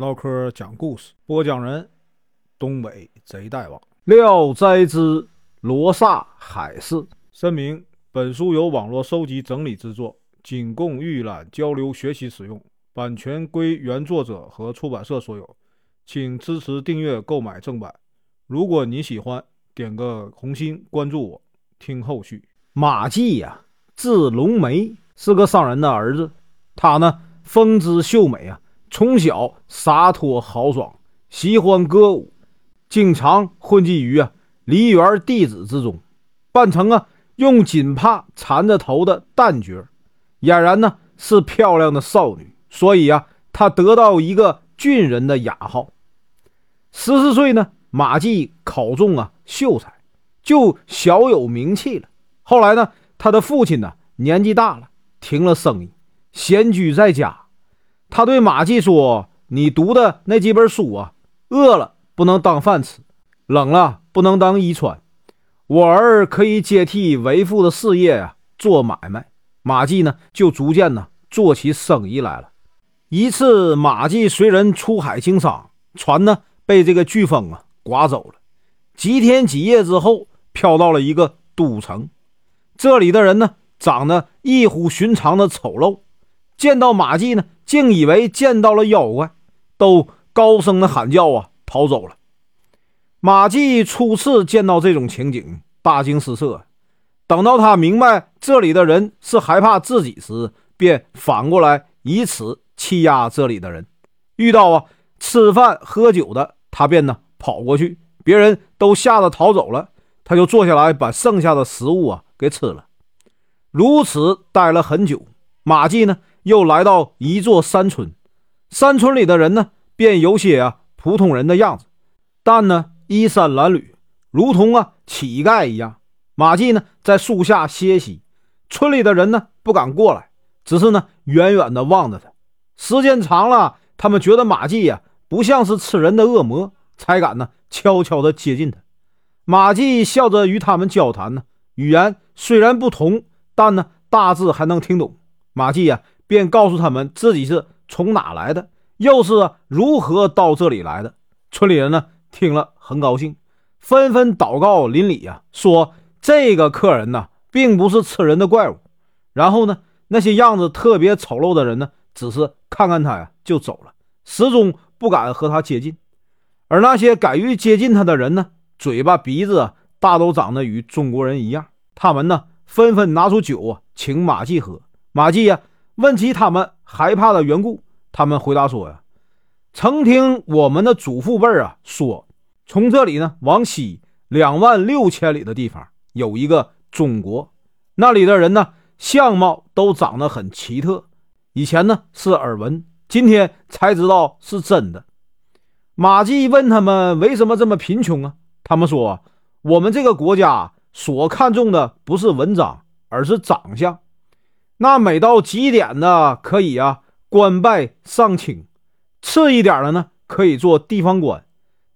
唠嗑讲故事，播讲人：东北贼大王。《聊斋之罗刹海市》声明：本书由网络收集整理制作，仅供预览、交流、学习使用，版权归原作者和出版社所有，请支持订阅、购买正版。如果你喜欢，点个红心，关注我，听后续。马季呀，字龙梅，是个商人的儿子。他呢，风姿秀美啊，从小洒脱豪爽，喜欢歌舞，经常混迹于啊梨园弟子之中，扮成啊用锦帕缠着头的旦角，俨然呢是漂亮的少女，所以啊，他得到一个俊人的雅号。十四岁呢，马季考中啊秀才，就小有名气了。后来呢，他的父亲呢年纪大了，停了生意。闲居在家，他对马季说：“你读的那几本书啊，饿了不能当饭吃，冷了不能当衣穿。我儿可以接替为父的事业啊，做买卖。”马季呢，就逐渐呢做起生意来了。一次，马季随人出海经商，船呢被这个飓风啊刮走了。几天几夜之后，飘到了一个都城，这里的人呢长得异乎寻常的丑陋。见到马季呢，竟以为见到了妖怪，都高声的喊叫啊，逃走了。马季初次见到这种情景，大惊失色。等到他明白这里的人是害怕自己时，便反过来以此欺压这里的人。遇到啊吃饭喝酒的，他便呢跑过去，别人都吓得逃走了，他就坐下来把剩下的食物啊给吃了。如此待了很久，马季呢。又来到一座山村，山村里的人呢，便有些啊普通人的样子，但呢衣衫褴褛，如同啊乞丐一样。马季呢在树下歇息，村里的人呢不敢过来，只是呢远远的望着他。时间长了，他们觉得马季呀不像是吃人的恶魔，才敢呢悄悄的接近他。马季笑着与他们交谈呢，语言虽然不同，但呢大致还能听懂。马季呀。便告诉他们自己是从哪来的，又是如何到这里来的。村里人呢听了很高兴，纷纷祷告邻里呀，说这个客人呢并不是吃人的怪物。然后呢，那些样子特别丑陋的人呢，只是看看他呀就走了，始终不敢和他接近。而那些敢于接近他的人呢，嘴巴鼻子大都长得与中国人一样。他们呢纷纷拿出酒啊请马季喝，马季呀。问起他们害怕的缘故，他们回答说：“呀，曾听我们的祖父辈啊说，从这里呢往西两万六千里的地方有一个中国，那里的人呢相貌都长得很奇特。以前呢是耳闻，今天才知道是真的。”马季问他们为什么这么贫穷啊？他们说：“我们这个国家所看重的不是文章，而是长相。”那每到极点的可以啊，官拜上卿；次一点的呢，可以做地方官；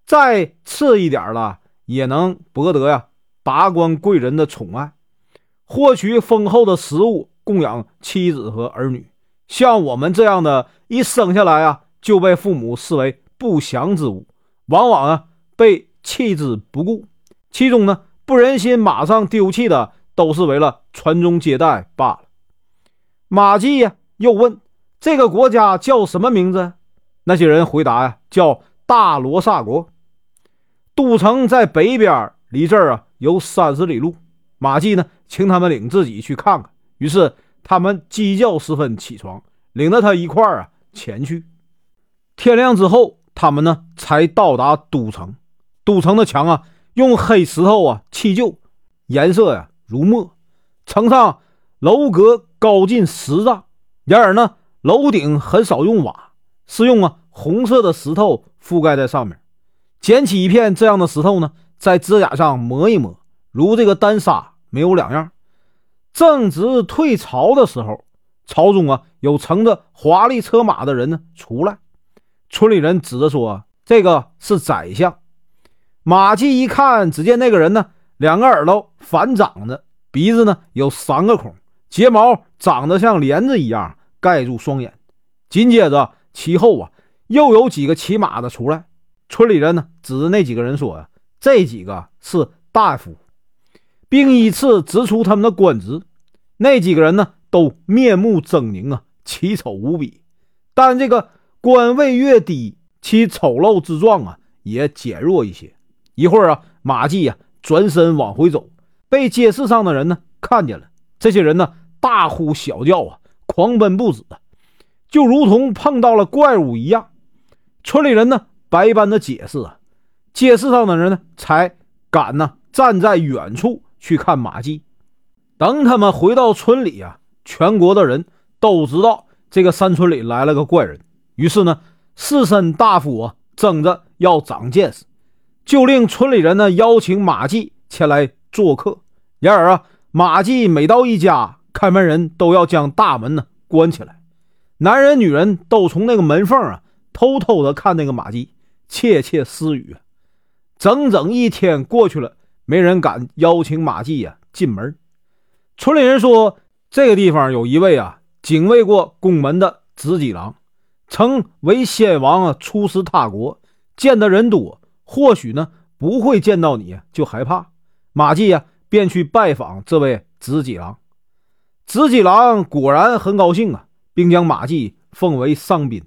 再次一点了，也能博得呀达官贵人的宠爱，获取丰厚的食物供养妻子和儿女。像我们这样的，一生下来啊，就被父母视为不祥之物，往往啊被弃之不顾。其中呢，不忍心马上丢弃的，都是为了传宗接代罢了。马季呀，又问：“这个国家叫什么名字？”那些人回答：“呀，叫大罗刹国。都城在北边，离这儿啊有三十里路。”马季呢，请他们领自己去看看。于是他们鸡叫时分起床，领着他一块儿啊前去。天亮之后，他们呢才到达都城。都城的墙啊，用黑石头啊砌就，颜色呀如墨。城上楼阁。高近十丈，然而呢，楼顶很少用瓦，是用啊红色的石头覆盖在上面。捡起一片这样的石头呢，在指甲上磨一磨，如这个丹砂，没有两样。正值退潮的时候，朝中啊有乘着华丽车马的人呢出来。村里人指着说：“这个是宰相。”马季一看，只见那个人呢，两个耳朵反长着，鼻子呢有三个孔。睫毛长得像帘子一样盖住双眼，紧接着其后啊，又有几个骑马的出来。村里人呢，指着那几个人说：“呀，这几个是大夫，并依次指出他们的官职。那几个人呢，都面目狰狞啊，奇丑无比。但这个官位越低，其丑陋之状啊，也减弱一些。一会儿啊，马季呀转身往回走，被街市上的人呢看见了。这些人呢，大呼小叫啊，狂奔不止，就如同碰到了怪物一样。村里人呢？”百般的解释啊，街市上的人呢才敢呢站在远处去看马季。等他们回到村里啊，全国的人都知道这个山村里来了个怪人。于是呢，士绅大夫啊争着要长见识，就令村里人呢邀请马季前来做客。然而啊，马季每到一家，开门人都要将大门呢关起来，男人女人都从那个门缝啊偷偷的看那个马季。窃窃私语，整整一天过去了，没人敢邀请马季呀进门。村里人说，这个地方有一位啊警卫过宫门的直戟郎，曾为先王啊出使他国，见的人多，或许呢不会见到你就害怕。马季呀便去拜访这位直戟郎，直戟郎果然很高兴啊，并将马季奉为上宾。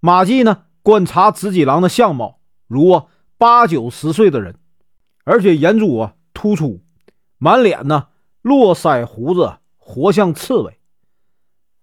马季呢？观察直戟郎的相貌，如八九十岁的人，而且眼珠啊突出，满脸呢络腮胡子，活像刺猬。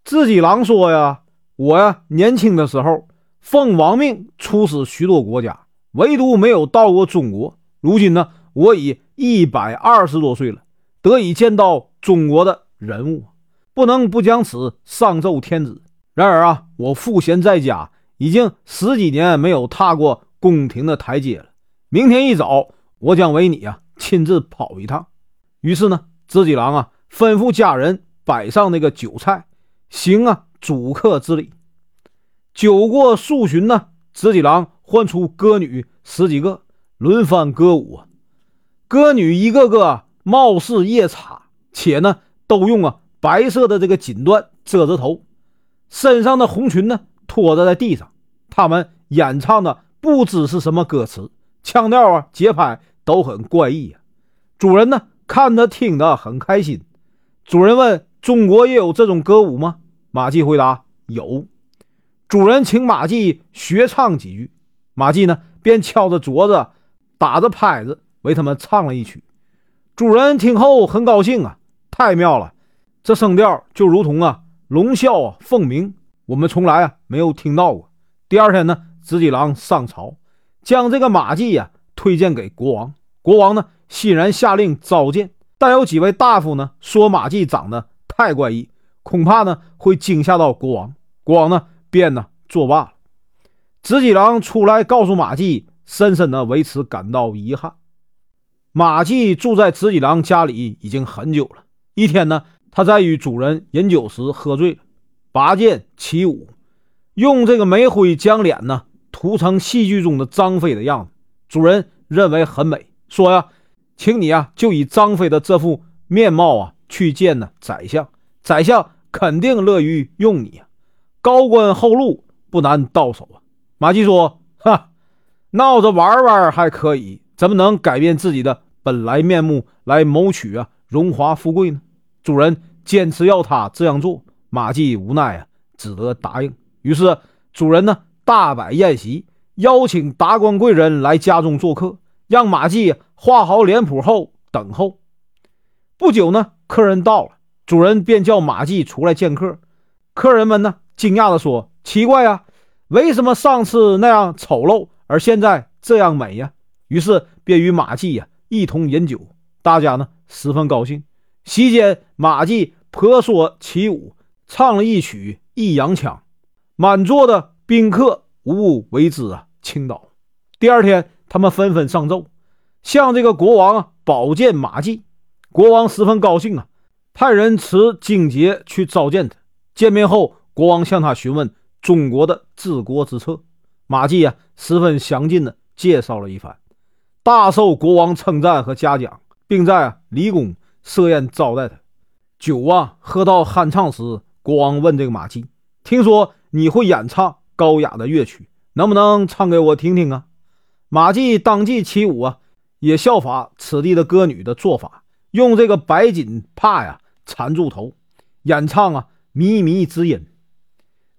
直戟郎说呀：“我呀年轻的时候奉王命出使许多国家，唯独没有到过中国。如今呢，我已一百二十多岁了，得以见到中国的人物，不能不将此上奏天子。然而啊，我赋闲在家。”已经十几年没有踏过宫廷的台阶了。明天一早，我将为你啊亲自跑一趟。于是呢，直戟郎啊吩咐家人摆上那个酒菜，行啊主客之礼。酒过数巡呢，直戟郎唤出歌女十几个，轮番歌舞啊。歌女一个个貌似夜叉，且呢都用啊白色的这个锦缎遮着头，身上的红裙呢。拖着在地上，他们演唱的不知是什么歌词，腔调啊、节拍都很怪异呀。主人呢，看着听得很开心。主人问：“中国也有这种歌舞吗？”马季回答：“有。”主人请马季学唱几句，马季呢便敲着桌子，打着拍子，为他们唱了一曲。主人听后很高兴啊，太妙了，这声调就如同啊龙啸啊凤鸣。我们从来啊没有听到过。第二天呢，直己郎上朝，将这个马季呀推荐给国王。国王呢欣然下令召见，但有几位大夫呢说马季长得太怪异，恐怕呢会惊吓到国王。国王呢便呢作罢了。直己郎出来告诉马季，深深的为此感到遗憾。马季住在直己郎家里已经很久了。一天呢，他在与主人饮酒时喝醉了。拔剑起舞，用这个煤灰将脸呢涂成戏剧中的张飞的样子。主人认为很美，说呀，请你啊就以张飞的这副面貌啊去见呢宰相，宰相肯定乐于用你啊。高官厚禄不难到手啊。马季说：“哈，闹着玩玩还可以，怎么能改变自己的本来面目来谋取啊荣华富贵呢？”主人坚持要他这样做。马季无奈啊，只得答应。于是主人呢大摆宴席，邀请达官贵人来家中做客，让马季画好脸谱后等候。不久呢，客人到了，主人便叫马季出来见客。客人们呢惊讶地说：“奇怪呀，为什么上次那样丑陋，而现在这样美呀？”于是便与马季呀一同饮酒，大家呢十分高兴。席间，马季婆娑起舞。唱了一曲《益阳腔》，满座的宾客无不为之啊倾倒。第二天，他们纷纷上奏，向这个国王啊保荐马季。国王十分高兴啊，派人持荆节去召见他。见面后，国王向他询问中国的治国之策。马季啊十分详尽的介绍了一番，大受国王称赞和嘉奖，并在啊离宫设宴招待他。酒啊喝到酣畅时。国王问这个马季：“听说你会演唱高雅的乐曲，能不能唱给我听听啊？”马季当即起舞啊，也效法此地的歌女的做法，用这个白锦帕呀缠住头，演唱啊靡靡之音。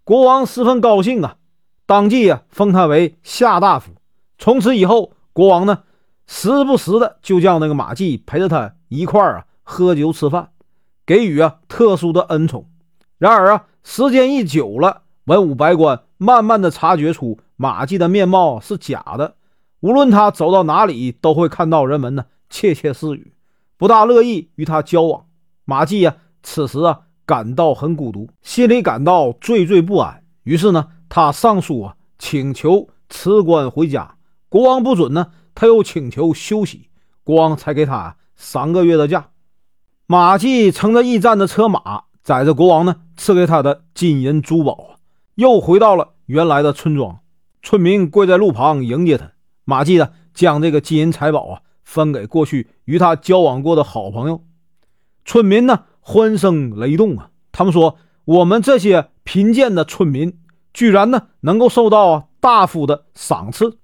国王十分高兴啊，当即啊封他为夏大夫。从此以后，国王呢时不时的就叫那个马季陪着他一块儿啊喝酒吃饭，给予啊特殊的恩宠。然而啊，时间一久了，文武百官慢慢的察觉出马季的面貌是假的。无论他走到哪里，都会看到人们呢窃窃私语，不大乐意与他交往。马季呀，此时啊感到很孤独，心里感到惴惴不安。于是呢，他上书啊请求辞官回家。国王不准呢，他又请求休息，国王才给他三个月的假。马季乘着驿站的车马，载着国王呢赐给他的金银珠宝啊，又回到了原来的村庄。村民跪在路旁迎接他。马季呢，将这个金银财宝啊分给过去与他交往过的好朋友。村民呢欢声雷动啊，他们说：“我们这些贫贱的村民，居然呢能够受到啊大夫的赏赐。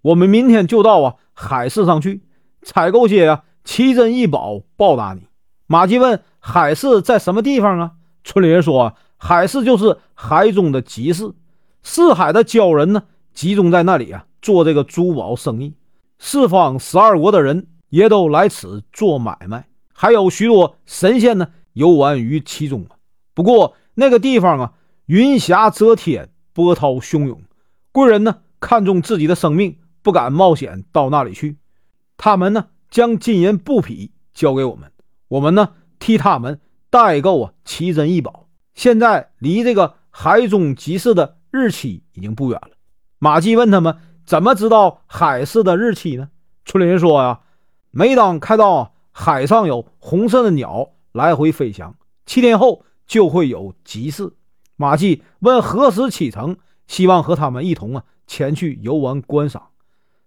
我们明天就到啊海市上去采购些啊奇珍异宝报答你。”马季问：“海市在什么地方啊？”村里人说：“海市就是海中的集市，四海的鲛人呢集中在那里啊。”做这个珠宝生意，四方十二国的人也都来此做买卖，还有许多神仙呢游玩于其中啊。不过那个地方啊，云霞遮天，波涛汹涌，贵人呢看重自己的生命，不敢冒险到那里去。他们呢将金银布匹交给我们，我们呢替他们代购啊奇珍异宝。现在离这个海中集市的日期已经不远了。马季问他们。怎么知道海市的日期呢？村里人说呀，每当看到海上有红色的鸟来回飞翔，七天后就会有集市。马季问何时启程，希望和他们一同啊前去游玩观赏。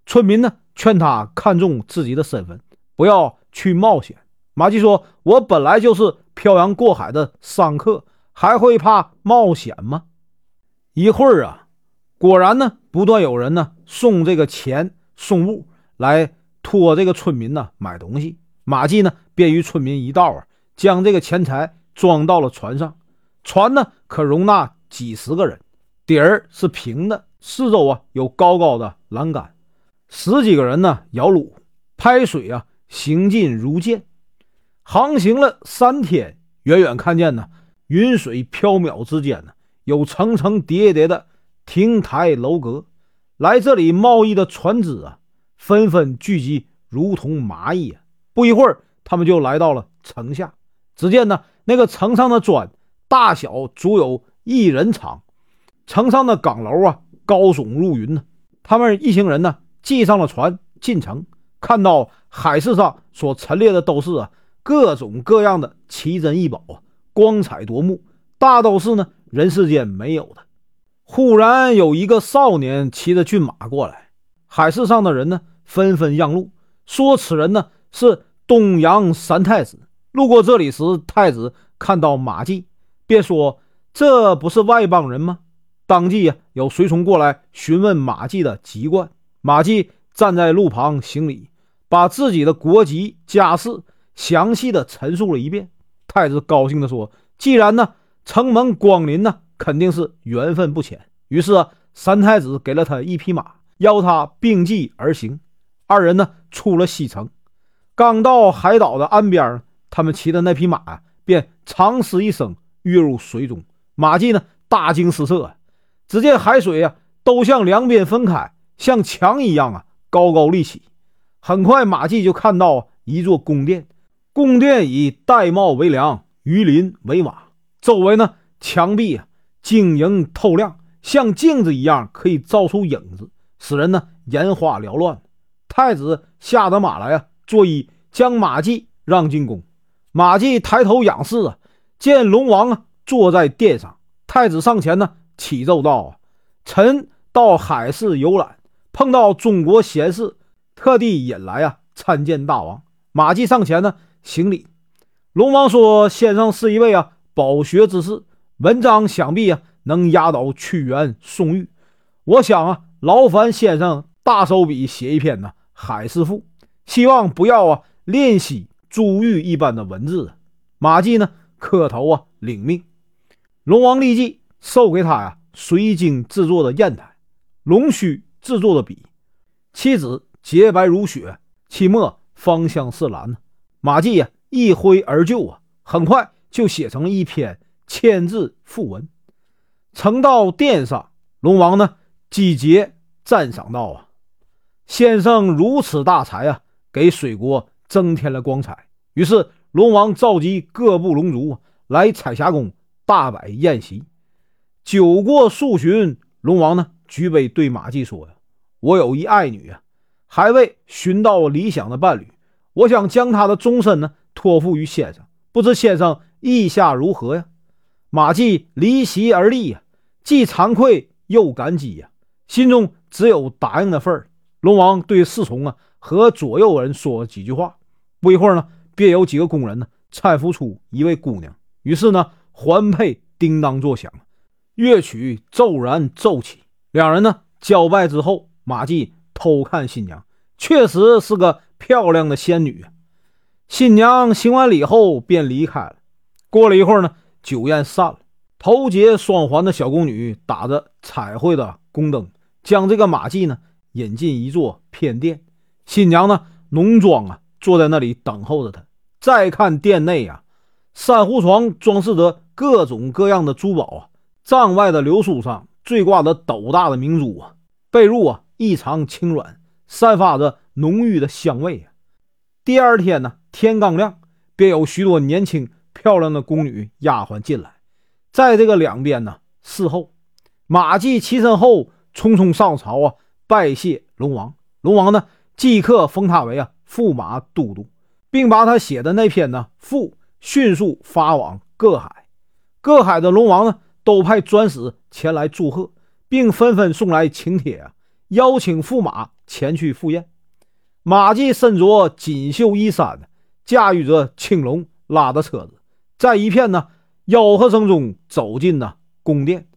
村民呢劝他看重自己的身份，不要去冒险。马季说：“我本来就是漂洋过海的商客，还会怕冒险吗？”一会儿啊。果然呢，不断有人呢送这个钱送物来托这个村民呢买东西。马季呢便与村民一道啊，将这个钱财装到了船上。船呢可容纳几十个人，底儿是平的，四周啊有高高的栏杆。十几个人呢摇橹拍水啊，行进如箭。航行了三天，远远看见呢云水飘渺之间呢有层层叠叠的。亭台楼阁，来这里贸易的船只啊，纷纷聚集，如同蚂蚁啊。不一会儿，他们就来到了城下。只见呢，那个城上的砖大小足有一人长，城上的岗楼啊，高耸入云呢。他们一行人呢，系上了船进城，看到海市上所陈列的都是啊各种各样的奇珍异宝啊，光彩夺目，大都是呢人世间没有的。忽然有一个少年骑着骏马过来，海市上的人呢纷纷让路，说此人呢是东阳三太子。路过这里时，太子看到马季，便说：“这不是外邦人吗？”当即呀有随从过来询问马季的籍贯。马季站在路旁行礼，把自己的国籍家世详细的陈述了一遍。太子高兴地说：“既然呢承蒙光临呢。”肯定是缘分不浅。于是啊，三太子给了他一匹马，邀他并骑而行。二人呢，出了西城，刚到海岛的岸边，他们骑的那匹马啊，便长嘶一声跃入水中。马季呢，大惊失色。只见海水啊，都向两边分开，像墙一样啊，高高立起。很快，马季就看到一座宫殿，宫殿以玳瑁为梁，鱼鳞为瓦，周围呢，墙壁啊。晶莹透亮，像镜子一样，可以照出影子，使人呢眼花缭乱。太子下得马来啊，作揖将马季让进宫。马季抬头仰视啊，见龙王啊坐在殿上。太子上前呢，启奏道：“啊，臣到海市游览，碰到中国贤士，特地引来啊参见大王。”马季上前呢行礼。龙王说：“先生是一位啊饱学之士。”文章想必啊能压倒屈原、宋玉。我想啊，劳烦先生大手笔写一篇呢《海市赋》，希望不要啊练习珠玉一般的文字。马季呢磕头啊领命。龙王立即授给他呀水晶制作的砚台，龙须制作的笔，其纸洁白如雪，其墨芳香似兰呢。马季呀一挥而就啊，很快就写成了一篇千字赋文，呈到殿上。龙王呢？季节赞赏道：“啊，先生如此大才啊，给水国增添了光彩。”于是龙王召集各部龙族来彩霞宫大摆宴席。酒过数巡，龙王呢举杯对马季说：“呀，我有一爱女啊，还未寻到理想的伴侣，我想将他的终身呢托付于先生，不知先生意下如何呀？”马季离席而立呀，既惭愧又感激呀。心中只有答应的份儿。龙王对侍从啊和左右人说了几句话，不一会儿呢，便有几个工人呢搀扶出一位姑娘。于是呢，环佩叮当作响，乐曲骤然奏起。两人呢交拜之后，马季偷看新娘，确实是个漂亮的仙女。新娘行完礼后便离开了。过了一会儿呢，酒宴散了，头结双环的小宫女打着彩绘的宫灯。将这个马季呢引进一座偏殿，新娘呢浓妆啊坐在那里等候着他。再看殿内啊，珊瑚床装饰着各种各样的珠宝啊，帐外的流苏上缀挂着斗大的明珠啊，被褥啊异常轻软，散发着浓郁的香味啊。第二天呢，天刚亮，便有许多年轻漂亮的宫女丫鬟进来，在这个两边呢侍候。马季起身后。匆匆上朝啊，拜谢龙王。龙王呢，即刻封他为啊驸马都督，并把他写的那篇呢赋迅速发往各海。各海的龙王呢，都派专使前来祝贺，并纷纷送来请帖啊，邀请驸马前去赴宴。马季身着锦绣衣衫，驾驭着青龙拉的车子，在一片呢吆喝声中走进了宫殿。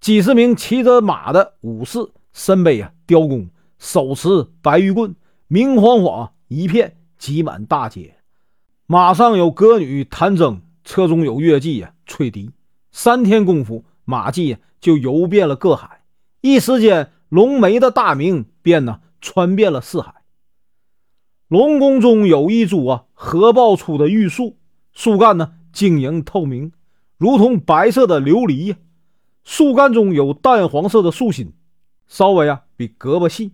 几十名骑着马的武士，身背啊雕弓，手持白玉棍，明晃晃一片挤满大街。马上有歌女弹筝，车中有乐伎啊吹笛。三天功夫，马季就游遍了各海，一时间龙梅的大名便呢传遍了四海。龙宫中有一株啊合抱出的玉树，树干呢晶莹透明，如同白色的琉璃呀。树干中有淡黄色的树心，稍微啊比胳膊细，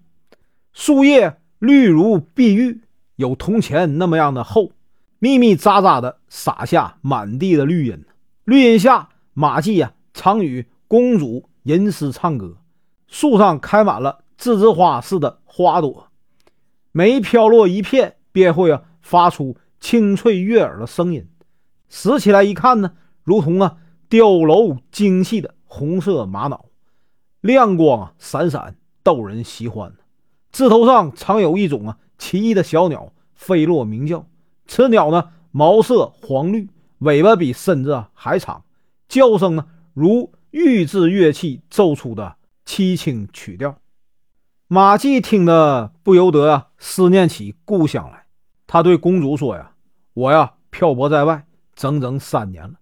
树叶绿如碧玉，有铜钱那么样的厚，密密匝匝的洒下满地的绿荫。绿荫下，马季呀常与公主吟诗唱歌。树上开满了栀子花似的花朵，每飘落一片，便会啊发出清脆悦耳的声音。拾起来一看呢，如同啊雕镂精细的。红色玛瑙，亮光闪闪，逗人喜欢。枝头上常有一种啊奇异的小鸟飞落鸣叫。此鸟呢，毛色黄绿，尾巴比身子还长，叫声呢如玉制乐器奏出的凄清曲调。马季听得不由得啊思念起故乡来。他对公主说：“呀，我呀漂泊在外整整三年了，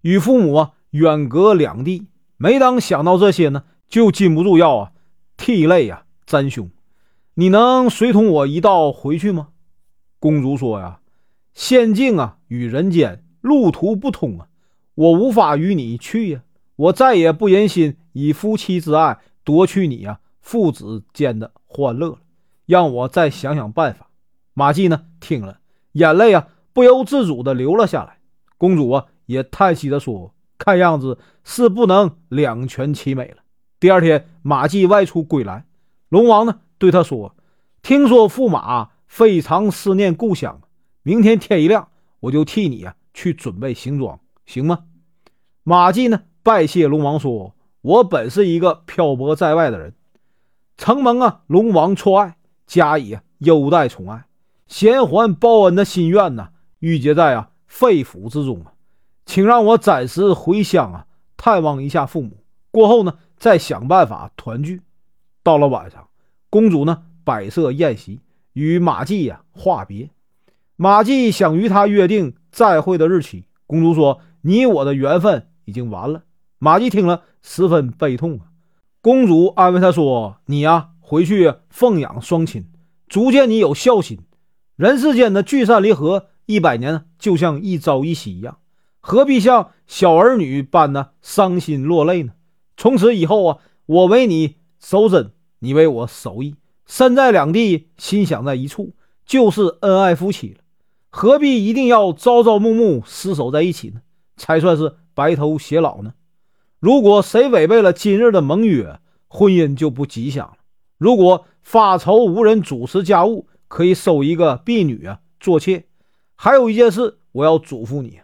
与父母啊远隔两地。”每当想到这些呢，就禁不住要啊涕泪啊沾胸。你能随同我一道回去吗？公主说呀：“仙境啊与人间路途不通啊，我无法与你去呀。我再也不忍心以夫妻之爱夺去你啊父子间的欢乐了。让我再想想办法。”马季呢听了，眼泪啊不由自主的流了下来。公主啊也叹息着说。看样子是不能两全其美了。第二天，马季外出归来，龙王呢对他说：“听说驸马非常思念故乡，明天天一亮，我就替你啊去准备行装，行吗？”马季呢拜谢龙王说：“我本是一个漂泊在外的人，承蒙啊龙王错爱，加以优待宠爱，贤还报恩的心愿呢，郁结在啊肺腑之中啊。”请让我暂时回乡啊，探望一下父母。过后呢，再想办法团聚。到了晚上，公主呢摆设宴席，与马季呀话别。马季想与他约定再会的日期。公主说：“你我的缘分已经完了。”马季听了十分悲痛啊。公主安慰他说：“你呀，回去奉养双亲，足见你有孝心。人世间的聚散离合，一百年就像一朝一夕一样，何必像小儿女般的伤心落泪呢？从此以后啊，我为你守贞，你为我守义，身在两地，心想在一处，就是恩爱夫妻了。”何必一定要朝朝暮暮厮守在一起呢？才算是白头偕老呢？如果谁违背了今日的盟约，婚姻就不吉祥了。如果发愁无人主持家务，可以收一个婢女啊做妾。还有一件事，我要嘱咐你：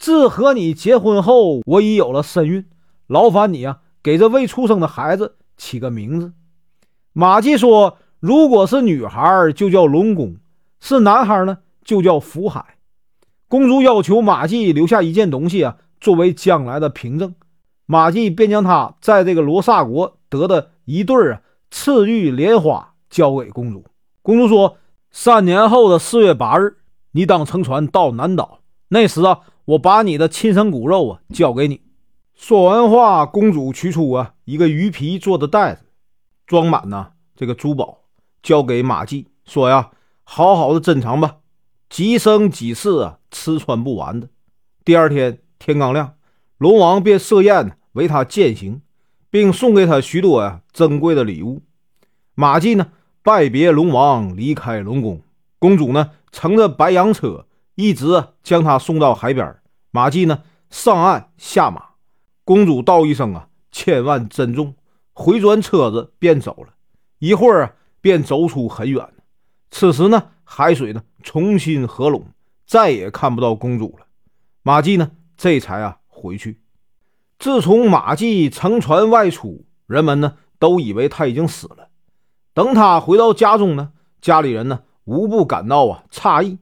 自和你结婚后，我已有了身孕，劳烦你啊，给这未出生的孩子起个名字。马季说：“如果是女孩，就叫龙宫；是男孩呢？”就叫福海。公主要求马季留下一件东西啊，作为将来的凭证。马季便将他在这个罗刹国得的一对啊赤玉莲花交给公主。公主说：“三年后的四月八日，你当乘船到南岛，那时啊，我把你的亲生骨肉啊交给你。”说完话，公主取出啊一个鱼皮做的袋子，装满呢这个珠宝，交给马季，说呀：“好好的珍藏吧。”几生几世啊，吃穿不完的。第二天天刚亮，龙王便设宴为他饯行，并送给他许多呀珍贵的礼物。马季呢拜别龙王，离开龙宫。公主呢乘着白羊车，一直将他送到海边。马季呢上岸下马，公主道一声啊千万珍重，回转车子便走了。一会儿啊便走出很远。此时呢海水呢。重新合拢，再也看不到公主了。马季呢，这才啊回去。自从马季乘船外出，人们呢都以为他已经死了。等他回到家中呢，家里人呢无不感到啊诧异。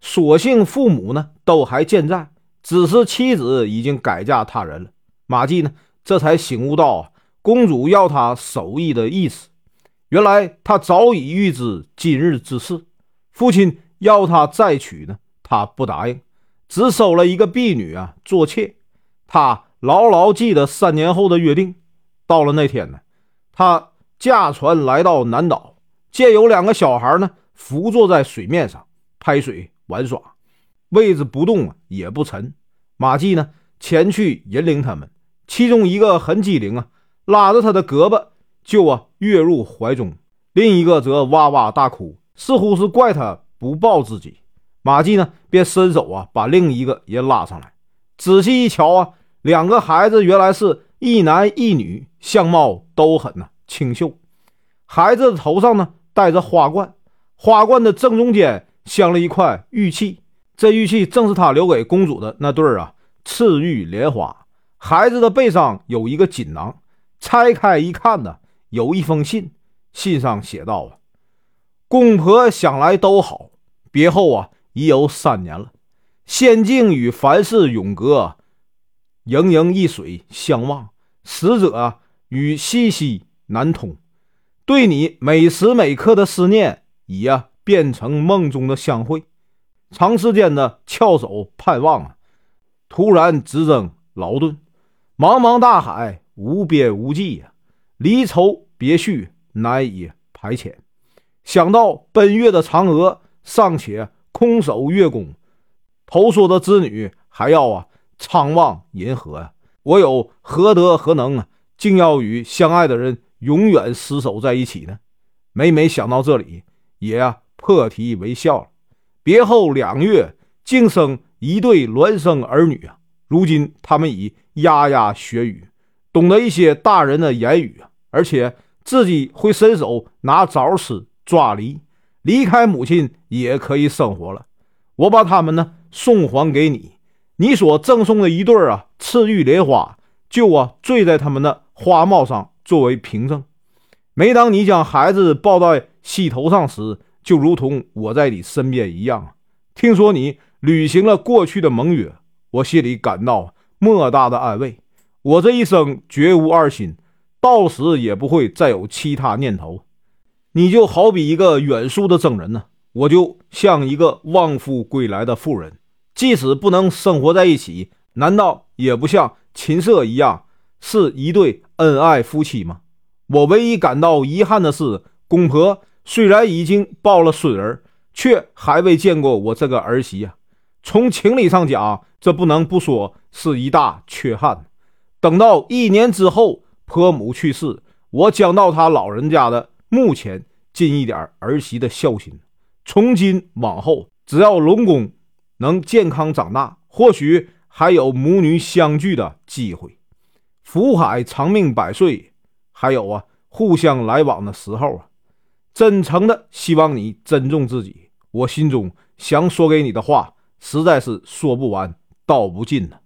所幸父母呢都还健在，只是妻子已经改嫁他人了。马季呢这才醒悟到啊，公主要他守义的意思。原来他早已预知今日之事，父亲。要他再娶呢，他不答应，只收了一个婢女啊做妾。他牢牢记得三年后的约定。到了那天呢，他驾船来到南岛，见有两个小孩呢伏坐在水面上拍水玩耍，位置不动啊也不沉。马季呢前去引领他们，其中一个很机灵啊，拉着他的胳膊就啊跃入怀中，另一个则哇哇大哭，似乎是怪他。不抱自己，马季呢便伸手啊，把另一个也拉上来。仔细一瞧啊，两个孩子原来是一男一女，相貌都很呢清秀。孩子的头上呢戴着花冠，花冠的正中间镶了一块玉器，这玉器正是他留给公主的那对儿啊赤玉莲花。孩子的背上有一个锦囊，拆开一看呢，有一封信，信上写道啊。公婆想来都好，别后啊已有三年了。仙境与凡世永隔，盈盈一水相望，死者与息息难通。对你每时每刻的思念，已啊变成梦中的相会。长时间的翘首盼望啊，突然直增劳顿。茫茫大海，无边无际呀，离愁别绪难以排遣。想到奔月的嫦娥尚且空守月宫，投梭的织女还要啊苍望银河呀，我有何德何能啊，竟要与相爱的人永远厮守在一起呢？每每想到这里，也啊破涕为笑了。别后两月，竟生一对孪生儿女啊！如今他们已牙牙学语，懂得一些大人的言语啊，而且自己会伸手拿枣吃。抓梨离开母亲也可以生活了。我把他们呢送还给你，你所赠送的一对啊赤玉莲花，就啊坠在他们的花帽上作为凭证。每当你将孩子抱在膝头上时，就如同我在你身边一样。听说你履行了过去的盟约，我心里感到莫大的安慰。我这一生绝无二心，到死也不会再有其他念头。你就好比一个远宿的征人呢，我就像一个望夫归来的妇人，即使不能生活在一起，难道也不像秦瑟一样是一对恩爱夫妻吗？我唯一感到遗憾的是，公婆虽然已经抱了孙儿，却还未见过我这个儿媳呀。从情理上讲，这不能不说是一大缺憾。等到一年之后，婆母去世，我将到他老人家的墓前尽一点儿媳的孝心。从今往后，只要龙公能健康长大，或许还有母女相聚的机会。福海长命百岁。还有啊，互相来往的时候啊，真诚的希望你珍重自己。我心中想说给你的话，实在是说不完，道不尽呢。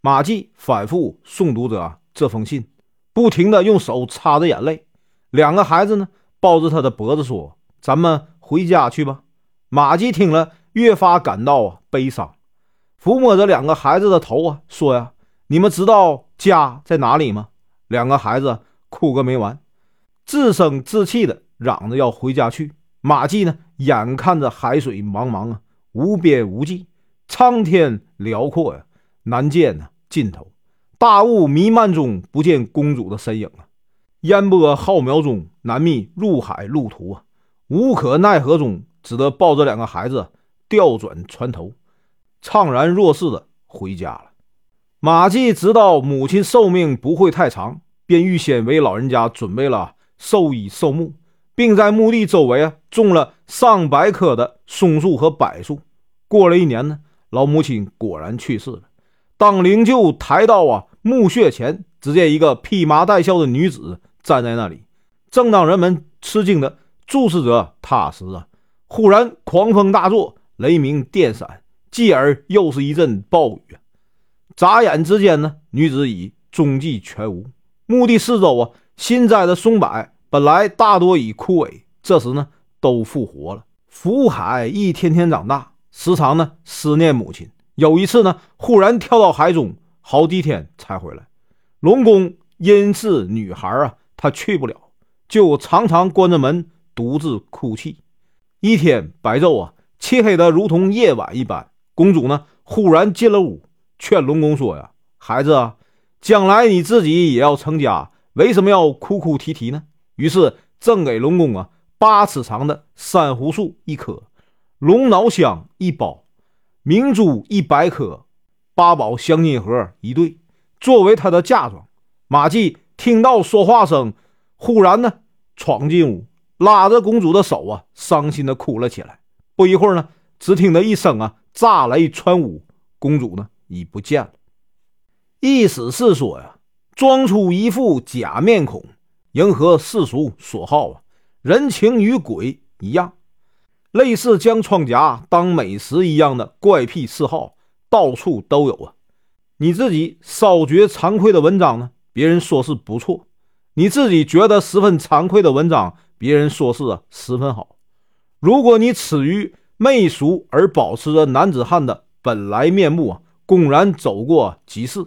马季反复诵读着这封信，不停的用手擦着眼泪。两个孩子呢，抱着他的脖子说：“咱们回家去吧。”马季听了，越发感到啊悲伤，抚摸着两个孩子的头啊，说：“呀，你们知道家在哪里吗？”两个孩子。哭个没完，自生自气的嚷着要回家去。马季呢，眼看着海水茫茫啊，无边无际，苍天辽阔呀，难见呢尽头。大雾弥漫中，不见公主的身影啊。烟波浩渺中，难觅入海路途啊。无可奈何中，只得抱着两个孩子调转船头，怅然若失的回家了。马季知道母亲寿命不会太长。便预先为老人家准备了寿衣寿木，并在墓地周围啊种了上百棵的松树和柏树。过了一年呢，老母亲果然去世了。当灵柩抬到啊墓穴前，只见一个披麻戴孝的女子站在那里。正当人们吃惊的注视着她时啊，忽然狂风大作，雷鸣电闪，继而又是一阵暴雨。眨眼之间呢，女子已踪迹全无。墓地四周啊，新栽的松柏本来大多已枯萎，这时呢都复活了。福海一天天长大，时常呢思念母亲。有一次呢，忽然跳到海中，好几天才回来。龙宫因是女孩啊，她去不了，就常常关着门独自哭泣。一天白昼啊，漆黑的如同夜晚一般。公主呢忽然进了屋，劝龙宫说呀：“孩子啊。”将来你自己也要成家，为什么要哭哭啼啼呢？于是赠给龙公啊八尺长的珊瑚树一棵，龙脑香一包，明珠一百颗，八宝镶金盒一对，作为他的嫁妆。马季听到说话声，忽然呢闯进屋，拉着公主的手啊，伤心的哭了起来。不一会儿呢，只听得一声啊炸雷穿屋，公主呢已不见了。意思是说呀，装出一副假面孔，迎合世俗所好啊，人情与鬼一样，类似将窗夹当美食一样的怪癖嗜好，到处都有啊。你自己稍觉惭愧的文章呢，别人说是不错；你自己觉得十分惭愧的文章，别人说是十分好。如果你耻于媚俗而保持着男子汉的本来面目啊，公然走过集市。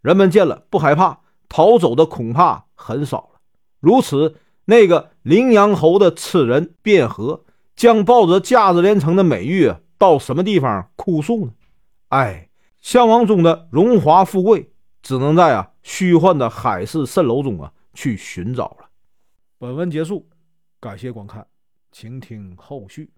人们见了不害怕，逃走的恐怕很少了。如此，那个羚羊侯的痴人卞和将抱着价值连城的美玉到什么地方哭诉呢？哎，向往中的荣华富贵，只能在啊虚幻的海市蜃楼中啊去寻找了。本文结束，感谢观看，请听后续。